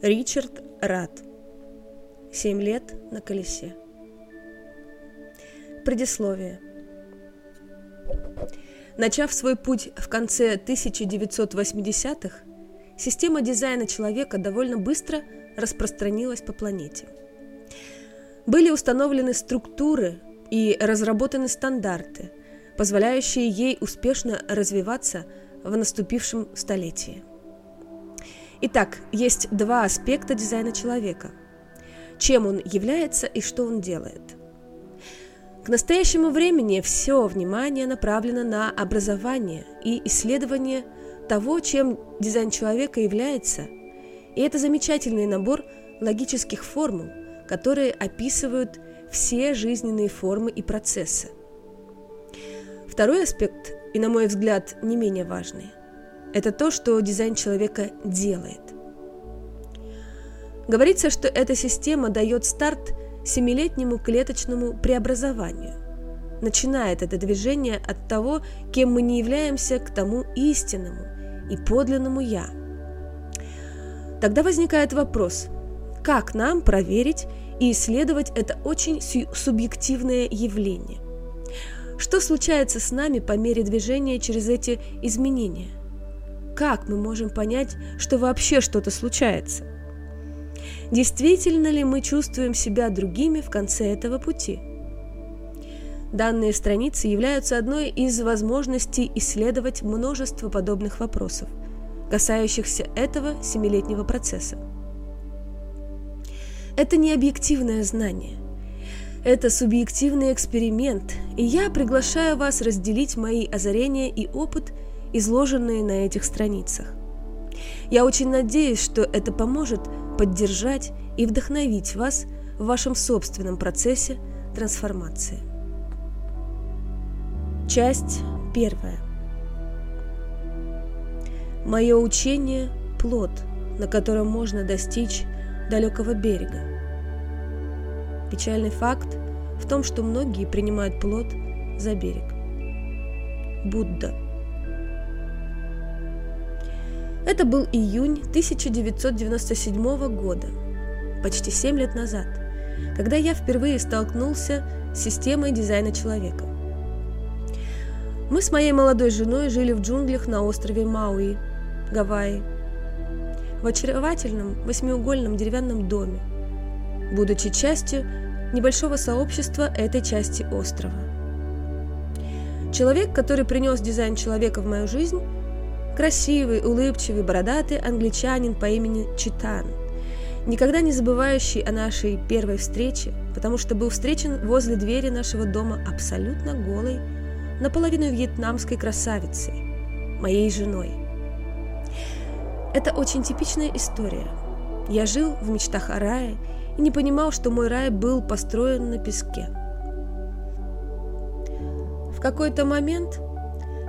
Ричард Рад. Семь лет на колесе. Предисловие. Начав свой путь в конце 1980-х, система дизайна человека довольно быстро распространилась по планете. Были установлены структуры и разработаны стандарты, позволяющие ей успешно развиваться в наступившем столетии. Итак, есть два аспекта дизайна человека. Чем он является и что он делает. К настоящему времени все внимание направлено на образование и исследование того, чем дизайн человека является, и это замечательный набор логических формул, которые описывают все жизненные формы и процессы. Второй аспект, и на мой взгляд не менее важный, это то, что дизайн человека делает. Говорится, что эта система дает старт семилетнему клеточному преобразованию. Начинает это движение от того, кем мы не являемся, к тому истинному и подлинному «я». Тогда возникает вопрос, как нам проверить и исследовать это очень субъективное явление? Что случается с нами по мере движения через эти изменения? Как мы можем понять, что вообще что-то случается? Действительно ли мы чувствуем себя другими в конце этого пути? Данные страницы являются одной из возможностей исследовать множество подобных вопросов, касающихся этого семилетнего процесса. Это не объективное знание – это субъективный эксперимент, и я приглашаю вас разделить мои озарения и опыт, изложенные на этих страницах. Я очень надеюсь, что это поможет поддержать и вдохновить вас в вашем собственном процессе трансформации. Часть первая. Мое учение – плод, на котором можно достичь далекого берега. Печальный факт в том, что многие принимают плод за берег. Будда. Это был июнь 1997 года, почти 7 лет назад, когда я впервые столкнулся с системой дизайна человека. Мы с моей молодой женой жили в джунглях на острове Мауи, Гавайи, в очаровательном восьмиугольном деревянном доме, будучи частью небольшого сообщества этой части острова. Человек, который принес дизайн человека в мою жизнь, красивый, улыбчивый, бородатый англичанин по имени Читан, никогда не забывающий о нашей первой встрече, потому что был встречен возле двери нашего дома абсолютно голой, наполовину вьетнамской красавицей, моей женой. Это очень типичная история. Я жил в мечтах о рае и не понимал, что мой рай был построен на песке. В какой-то момент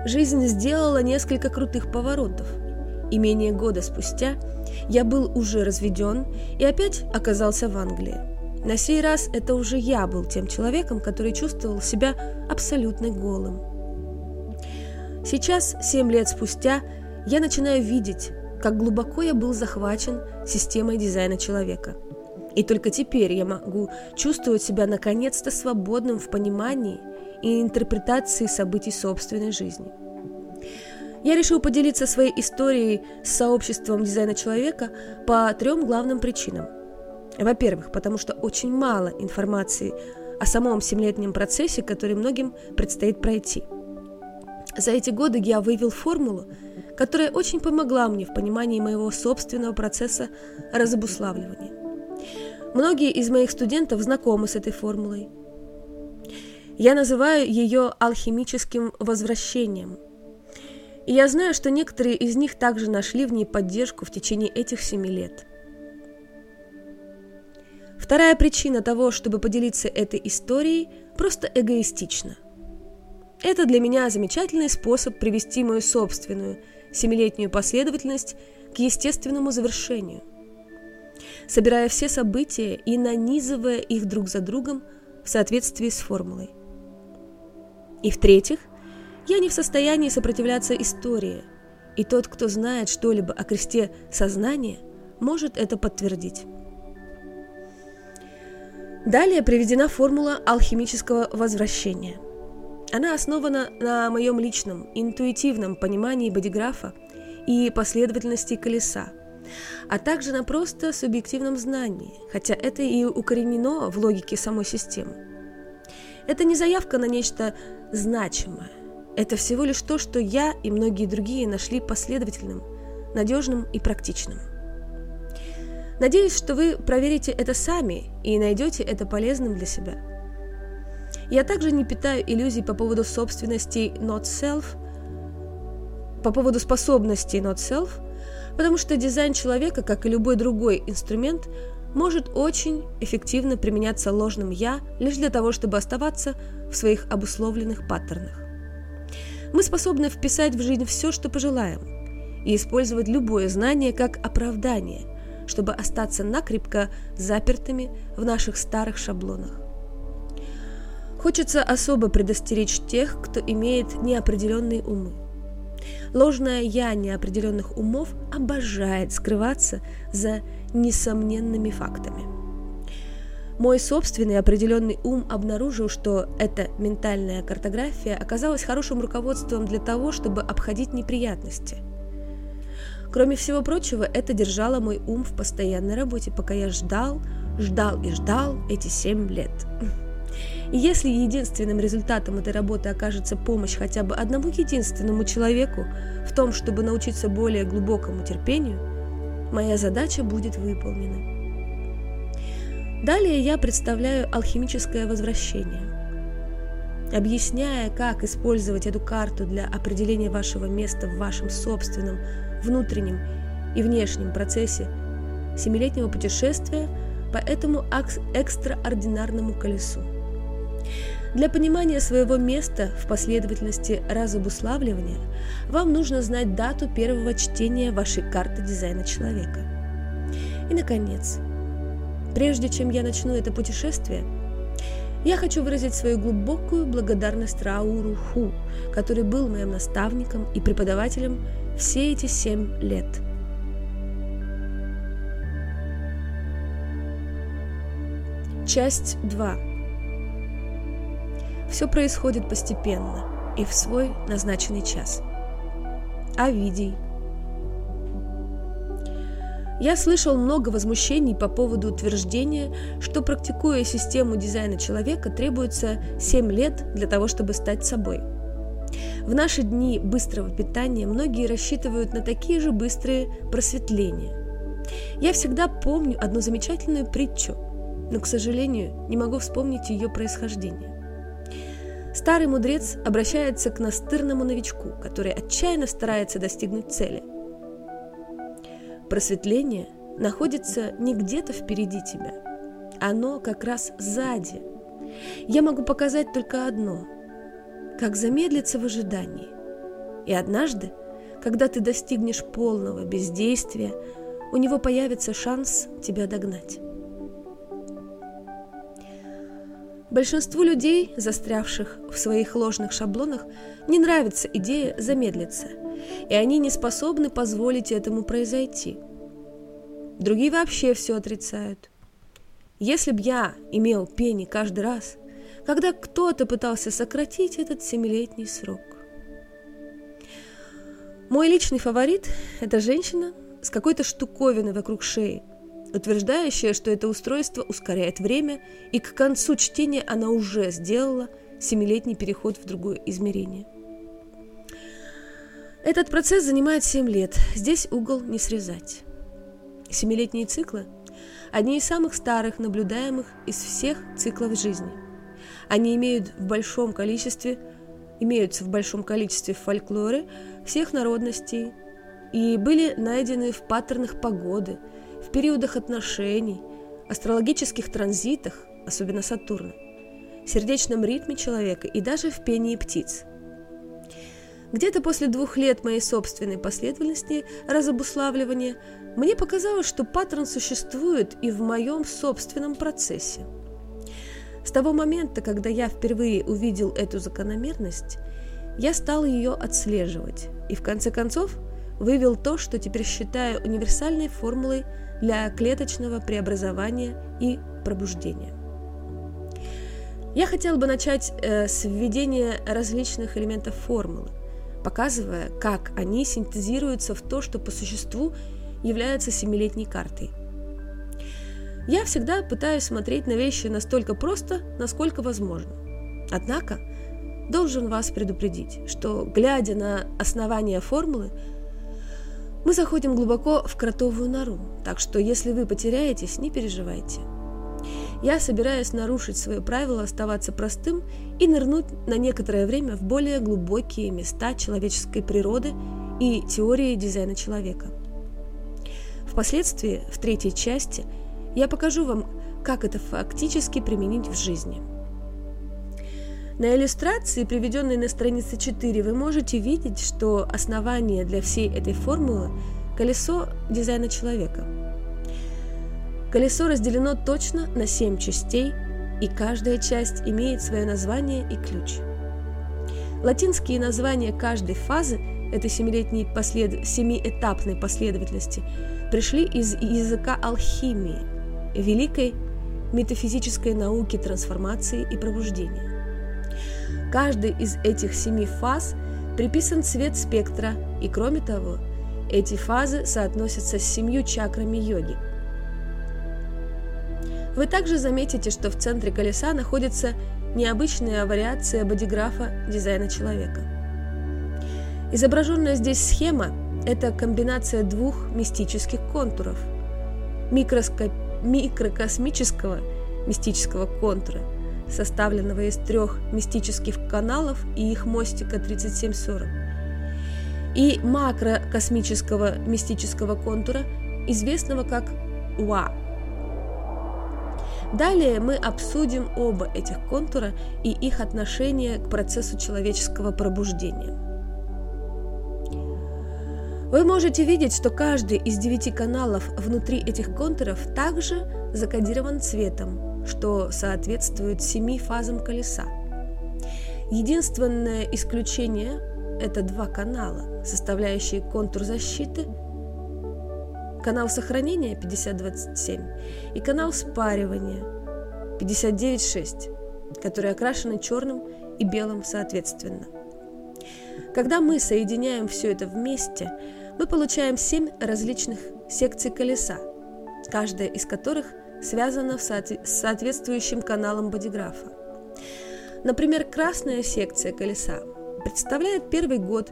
жизнь сделала несколько крутых поворотов, и менее года спустя я был уже разведен и опять оказался в Англии. На сей раз это уже я был тем человеком, который чувствовал себя абсолютно голым. Сейчас, семь лет спустя, я начинаю видеть, как глубоко я был захвачен системой дизайна человека – и только теперь я могу чувствовать себя наконец-то свободным в понимании и интерпретации событий собственной жизни. Я решил поделиться своей историей с сообществом дизайна человека по трем главным причинам. Во-первых, потому что очень мало информации о самом семилетнем процессе, который многим предстоит пройти. За эти годы я вывел формулу, которая очень помогла мне в понимании моего собственного процесса разобуславливания. Многие из моих студентов знакомы с этой формулой. Я называю ее алхимическим возвращением. И я знаю, что некоторые из них также нашли в ней поддержку в течение этих семи лет. Вторая причина того, чтобы поделиться этой историей, просто эгоистична. Это для меня замечательный способ привести мою собственную семилетнюю последовательность к естественному завершению собирая все события и нанизывая их друг за другом в соответствии с формулой. И в-третьих, я не в состоянии сопротивляться истории, и тот, кто знает что-либо о кресте сознания, может это подтвердить. Далее приведена формула алхимического возвращения. Она основана на моем личном, интуитивном понимании бодиграфа и последовательности колеса, а также на просто субъективном знании, хотя это и укоренено в логике самой системы. Это не заявка на нечто значимое, это всего лишь то, что я и многие другие нашли последовательным, надежным и практичным. Надеюсь, что вы проверите это сами и найдете это полезным для себя. Я также не питаю иллюзий по поводу собственности not self, по поводу способностей not self, потому что дизайн человека, как и любой другой инструмент, может очень эффективно применяться ложным «я» лишь для того, чтобы оставаться в своих обусловленных паттернах. Мы способны вписать в жизнь все, что пожелаем, и использовать любое знание как оправдание – чтобы остаться накрепко запертыми в наших старых шаблонах. Хочется особо предостеречь тех, кто имеет неопределенные умы. Ложное «я» неопределенных умов обожает скрываться за несомненными фактами. Мой собственный определенный ум обнаружил, что эта ментальная картография оказалась хорошим руководством для того, чтобы обходить неприятности – Кроме всего прочего, это держало мой ум в постоянной работе, пока я ждал, ждал и ждал эти семь лет. И если единственным результатом этой работы окажется помощь хотя бы одному единственному человеку в том, чтобы научиться более глубокому терпению, моя задача будет выполнена. Далее я представляю алхимическое возвращение. Объясняя, как использовать эту карту для определения вашего места в вашем собственном внутреннем и внешнем процессе семилетнего путешествия по этому экстраординарному колесу. Для понимания своего места в последовательности разобуславливания вам нужно знать дату первого чтения вашей карты дизайна человека. И, наконец, прежде чем я начну это путешествие, я хочу выразить свою глубокую благодарность Рауру Ху, который был моим наставником и преподавателем все эти семь лет. Часть 2. Все происходит постепенно и в свой назначенный час. Овидий. Я слышал много возмущений по поводу утверждения, что практикуя систему дизайна человека требуется 7 лет для того, чтобы стать собой – в наши дни быстрого питания многие рассчитывают на такие же быстрые просветления. Я всегда помню одну замечательную притчу, но, к сожалению, не могу вспомнить ее происхождение. Старый мудрец обращается к настырному новичку, который отчаянно старается достигнуть цели. Просветление находится не где-то впереди тебя. Оно как раз сзади. Я могу показать только одно – как замедлиться в ожидании. И однажды, когда ты достигнешь полного бездействия, у него появится шанс тебя догнать. Большинству людей, застрявших в своих ложных шаблонах, не нравится идея замедлиться, и они не способны позволить этому произойти. Другие вообще все отрицают. Если б я имел пени каждый раз, когда кто-то пытался сократить этот семилетний срок. Мой личный фаворит – это женщина с какой-то штуковиной вокруг шеи, утверждающая, что это устройство ускоряет время, и к концу чтения она уже сделала семилетний переход в другое измерение. Этот процесс занимает 7 лет, здесь угол не срезать. Семилетние циклы – одни из самых старых наблюдаемых из всех циклов жизни – они имеют в большом количестве, имеются в большом количестве в фольклоре всех народностей и были найдены в паттернах погоды, в периодах отношений, астрологических транзитах, особенно Сатурна, сердечном ритме человека и даже в пении птиц. Где-то после двух лет моей собственной последовательности разобуславливания мне показалось, что паттерн существует и в моем собственном процессе – с того момента, когда я впервые увидел эту закономерность, я стал ее отслеживать и в конце концов вывел то, что теперь считаю универсальной формулой для клеточного преобразования и пробуждения. Я хотела бы начать э, с введения различных элементов формулы, показывая, как они синтезируются в то, что по существу является семилетней картой. Я всегда пытаюсь смотреть на вещи настолько просто, насколько возможно. Однако, должен вас предупредить, что, глядя на основание формулы, мы заходим глубоко в кротовую нору, так что если вы потеряетесь, не переживайте. Я собираюсь нарушить свое правило оставаться простым и нырнуть на некоторое время в более глубокие места человеческой природы и теории дизайна человека. Впоследствии, в третьей части, я покажу вам, как это фактически применить в жизни – на иллюстрации, приведенной на странице 4, вы можете видеть, что основание для всей этой формулы – колесо дизайна человека. Колесо разделено точно на 7 частей, и каждая часть имеет свое название и ключ. Латинские названия каждой фазы этой семилетней послед... семиэтапной последовательности пришли из языка алхимии, великой метафизической науки трансформации и пробуждения. Каждой из этих семи фаз приписан цвет спектра, и кроме того, эти фазы соотносятся с семью чакрами йоги. Вы также заметите, что в центре колеса находится необычная вариация бодиграфа дизайна человека. Изображенная здесь схема – это комбинация двух мистических контуров – микрокосмического мистического контура – составленного из трех мистических каналов и их мостика 3740, и макрокосмического мистического контура, известного как УА. Далее мы обсудим оба этих контура и их отношение к процессу человеческого пробуждения. Вы можете видеть, что каждый из девяти каналов внутри этих контуров также закодирован цветом, что соответствует семи фазам колеса. Единственное исключение – это два канала, составляющие контур защиты, канал сохранения 5027 и канал спаривания 59.6, которые окрашены черным и белым соответственно. Когда мы соединяем все это вместе, мы получаем семь различных секций колеса, каждая из которых связана с соответствующим каналом бодиграфа. Например, красная секция колеса представляет первый год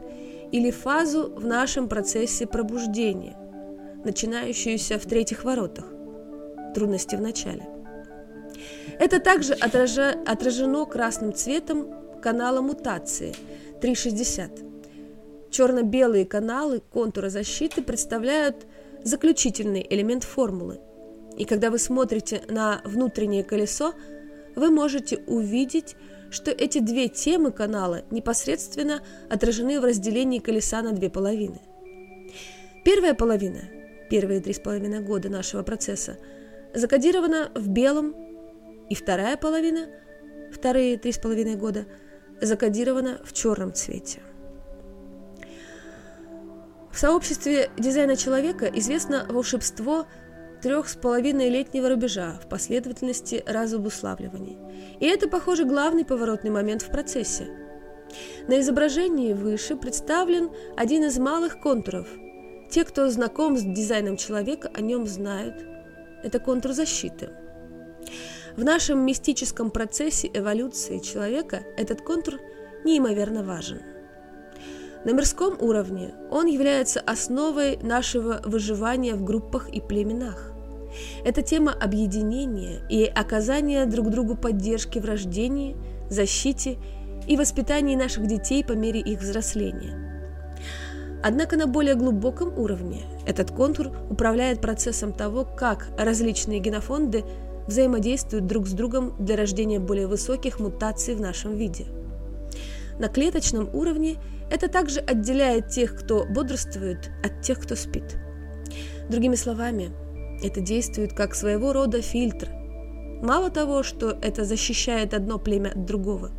или фазу в нашем процессе пробуждения, начинающуюся в третьих воротах, трудности в начале. Это также отража, отражено красным цветом канала мутации 360. Черно-белые каналы контура защиты представляют заключительный элемент формулы – и когда вы смотрите на внутреннее колесо, вы можете увидеть, что эти две темы канала непосредственно отражены в разделении колеса на две половины. Первая половина, первые три с половиной года нашего процесса, закодирована в белом, и вторая половина, вторые три с половиной года, закодирована в черном цвете. В сообществе дизайна человека известно волшебство трех с половиной летнего рубежа в последовательности разобуславливаний. И это, похоже, главный поворотный момент в процессе. На изображении выше представлен один из малых контуров. Те, кто знаком с дизайном человека, о нем знают. Это контур защиты. В нашем мистическом процессе эволюции человека этот контур неимоверно важен. На мирском уровне он является основой нашего выживания в группах и племенах. Это тема объединения и оказания друг другу поддержки в рождении, защите и воспитании наших детей по мере их взросления. Однако на более глубоком уровне этот контур управляет процессом того, как различные генофонды взаимодействуют друг с другом для рождения более высоких мутаций в нашем виде. На клеточном уровне это также отделяет тех, кто бодрствует, от тех, кто спит. Другими словами, это действует как своего рода фильтр. Мало того, что это защищает одно племя от другого,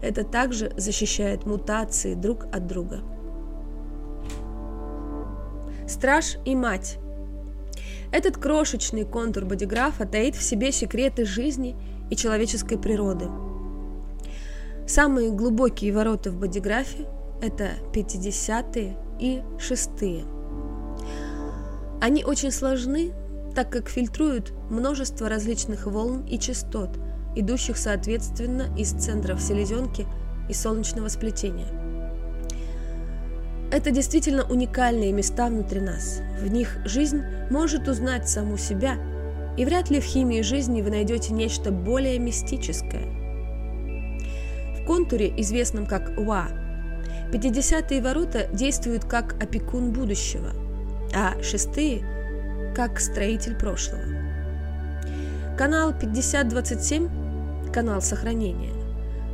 это также защищает мутации друг от друга. Страж и мать. Этот крошечный контур бодиграфа таит в себе секреты жизни и человеческой природы. Самые глубокие ворота в бодиграфе – это 50-е и 6-е. Они очень сложны, так как фильтруют множество различных волн и частот, идущих соответственно из центров селезенки и солнечного сплетения – это действительно уникальные места внутри нас. В них жизнь может узнать саму себя, и вряд ли в химии жизни вы найдете нечто более мистическое. В контуре, известном как УА, 50-е ворота действуют как опекун будущего, а шестые – как строитель прошлого. Канал 5027, канал сохранения,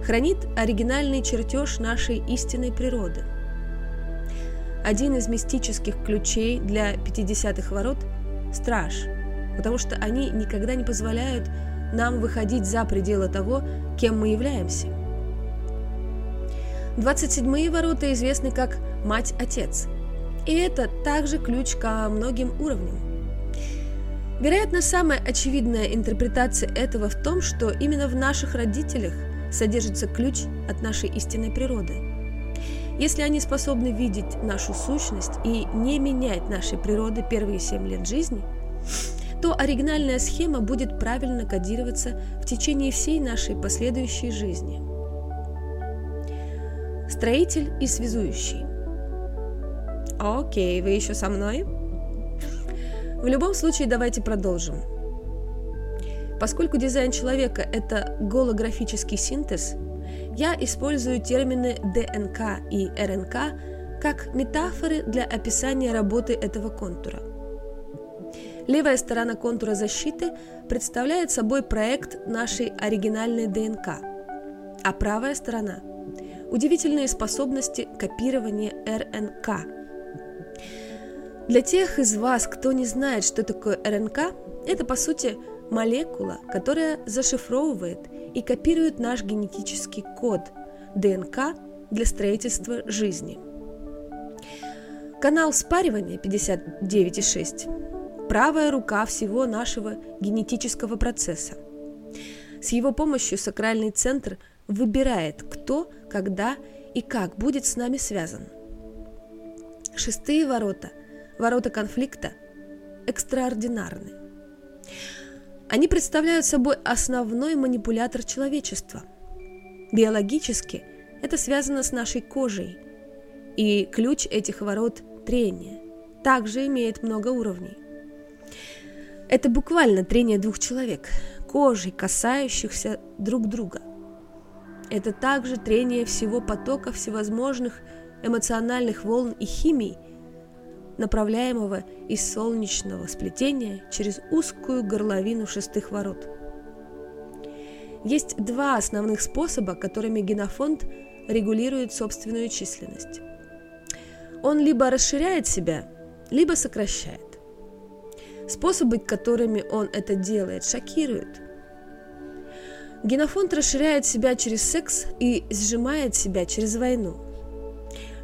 хранит оригинальный чертеж нашей истинной природы – один из мистических ключей для 50-х ворот – страж, потому что они никогда не позволяют нам выходить за пределы того, кем мы являемся. 27-е ворота известны как «Мать-Отец», и это также ключ ко многим уровням. Вероятно, самая очевидная интерпретация этого в том, что именно в наших родителях содержится ключ от нашей истинной природы – если они способны видеть нашу сущность и не менять нашей природы первые семь лет жизни, то оригинальная схема будет правильно кодироваться в течение всей нашей последующей жизни. Строитель и связующий. Окей, вы еще со мной? В любом случае, давайте продолжим. Поскольку дизайн человека – это голографический синтез – я использую термины ДНК и РНК как метафоры для описания работы этого контура. Левая сторона контура защиты представляет собой проект нашей оригинальной ДНК, а правая сторона – удивительные способности копирования РНК. Для тех из вас, кто не знает, что такое РНК, это по сути молекула, которая зашифровывает и копирует наш генетический код ДНК для строительства жизни. Канал спаривания 59,6 – правая рука всего нашего генетического процесса. С его помощью сакральный центр выбирает, кто, когда и как будет с нами связан. Шестые ворота, ворота конфликта, экстраординарны. Они представляют собой основной манипулятор человечества. Биологически это связано с нашей кожей, и ключ этих ворот – трение, также имеет много уровней. Это буквально трение двух человек, кожей, касающихся друг друга. Это также трение всего потока всевозможных эмоциональных волн и химий – направляемого из солнечного сплетения через узкую горловину шестых ворот. Есть два основных способа, которыми генофонд регулирует собственную численность. Он либо расширяет себя, либо сокращает. Способы, которыми он это делает, шокируют. Генофонд расширяет себя через секс и сжимает себя через войну.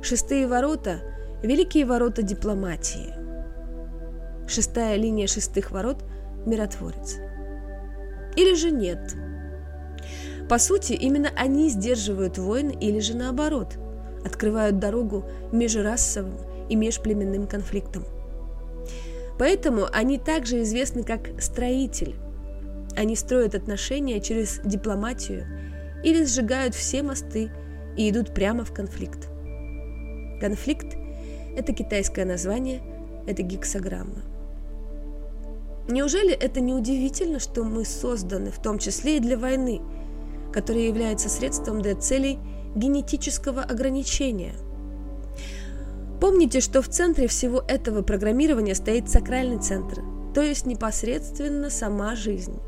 Шестые ворота – Великие ворота дипломатии. Шестая линия шестых ворот – миротворец. Или же нет. По сути, именно они сдерживают войны или же наоборот, открывают дорогу межрасовым и межплеменным конфликтам. Поэтому они также известны как строитель. Они строят отношения через дипломатию или сжигают все мосты и идут прямо в конфликт. Конфликт это китайское название, это гексограмма. Неужели это не удивительно, что мы созданы в том числе и для войны, которая является средством для целей генетического ограничения? Помните, что в центре всего этого программирования стоит сакральный центр, то есть непосредственно сама жизнь.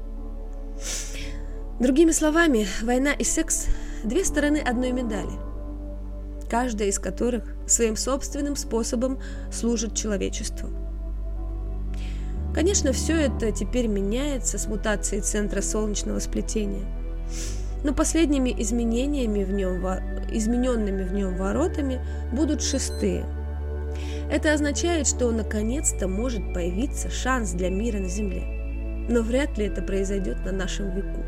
Другими словами, война и секс – две стороны одной медали – каждая из которых своим собственным способом служит человечеству. Конечно, все это теперь меняется с мутацией центра солнечного сплетения, но последними изменениями в нем, измененными в нем воротами будут шестые. Это означает, что наконец-то может появиться шанс для мира на Земле. Но вряд ли это произойдет на нашем веку.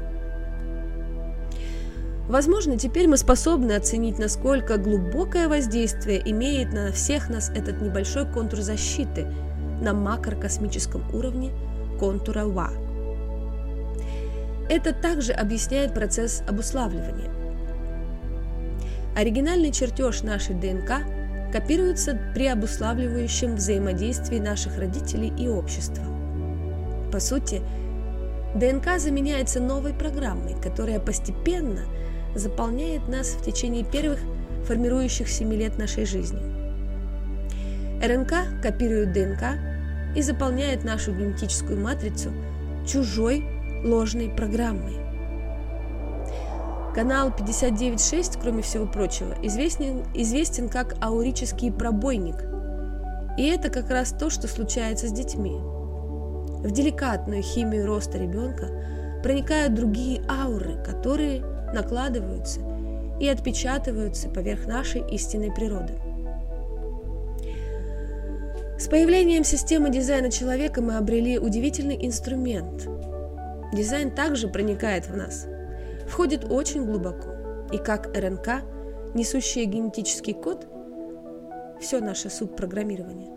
Возможно, теперь мы способны оценить, насколько глубокое воздействие имеет на всех нас этот небольшой контур защиты на макрокосмическом уровне контура ВА. Это также объясняет процесс обуславливания. Оригинальный чертеж нашей ДНК копируется при обуславливающем взаимодействии наших родителей и общества. По сути, ДНК заменяется новой программой, которая постепенно – заполняет нас в течение первых формирующих 7 лет нашей жизни. РНК копирует ДНК и заполняет нашу генетическую матрицу чужой ложной программой. Канал 59.6, кроме всего прочего, известен, известен как аурический пробойник. И это как раз то, что случается с детьми. В деликатную химию роста ребенка проникают другие ауры, которые накладываются и отпечатываются поверх нашей истинной природы. С появлением системы дизайна человека мы обрели удивительный инструмент. Дизайн также проникает в нас, входит очень глубоко, и как РНК, несущая генетический код, все наше субпрограммирование,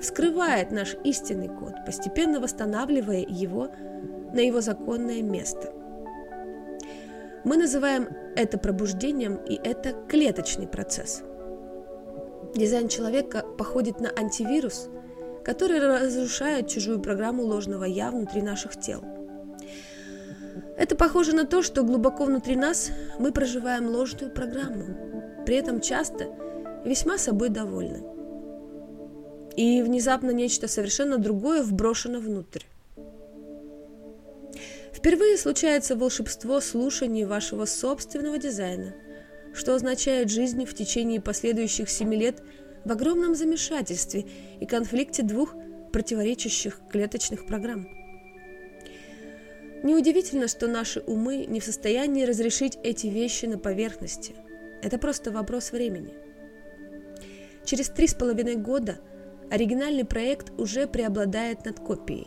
вскрывает наш истинный код, постепенно восстанавливая его на его законное место. Мы называем это пробуждением, и это клеточный процесс. Дизайн человека походит на антивирус, который разрушает чужую программу ложного «я» внутри наших тел. Это похоже на то, что глубоко внутри нас мы проживаем ложную программу, при этом часто весьма собой довольны. И внезапно нечто совершенно другое вброшено внутрь. Впервые случается волшебство слушания вашего собственного дизайна, что означает жизнь в течение последующих семи лет в огромном замешательстве и конфликте двух противоречащих клеточных программ. Неудивительно, что наши умы не в состоянии разрешить эти вещи на поверхности. Это просто вопрос времени. Через три с половиной года оригинальный проект уже преобладает над копией,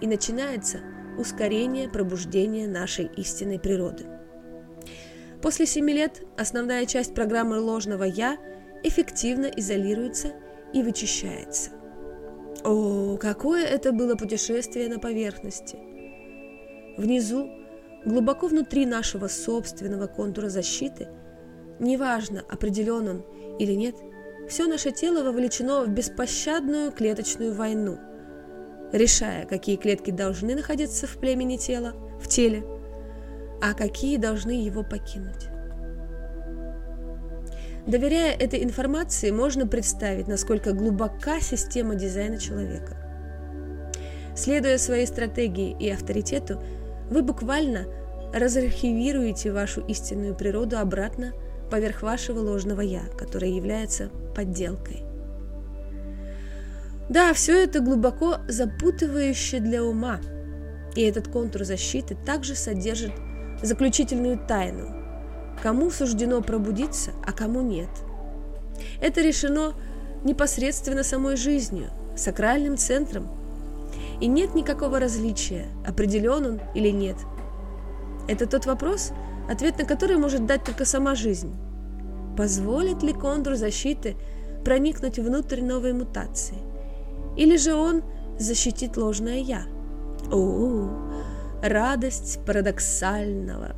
и начинается – ускорение пробуждения нашей истинной природы. После семи лет основная часть программы ложного «я» эффективно изолируется и вычищается. О, какое это было путешествие на поверхности! Внизу, глубоко внутри нашего собственного контура защиты, неважно, определен он или нет, все наше тело вовлечено в беспощадную клеточную войну – решая, какие клетки должны находиться в племени тела, в теле, а какие должны его покинуть. Доверяя этой информации, можно представить, насколько глубока система дизайна человека. Следуя своей стратегии и авторитету, вы буквально разархивируете вашу истинную природу обратно поверх вашего ложного «я», которое является подделкой. Да, все это глубоко запутывающе для ума. И этот контур защиты также содержит заключительную тайну. Кому суждено пробудиться, а кому нет. Это решено непосредственно самой жизнью, сакральным центром. И нет никакого различия, определен он или нет. Это тот вопрос, ответ на который может дать только сама жизнь. Позволит ли контур защиты проникнуть внутрь новой мутации? Или же он защитит ложное «я»? О, радость парадоксального,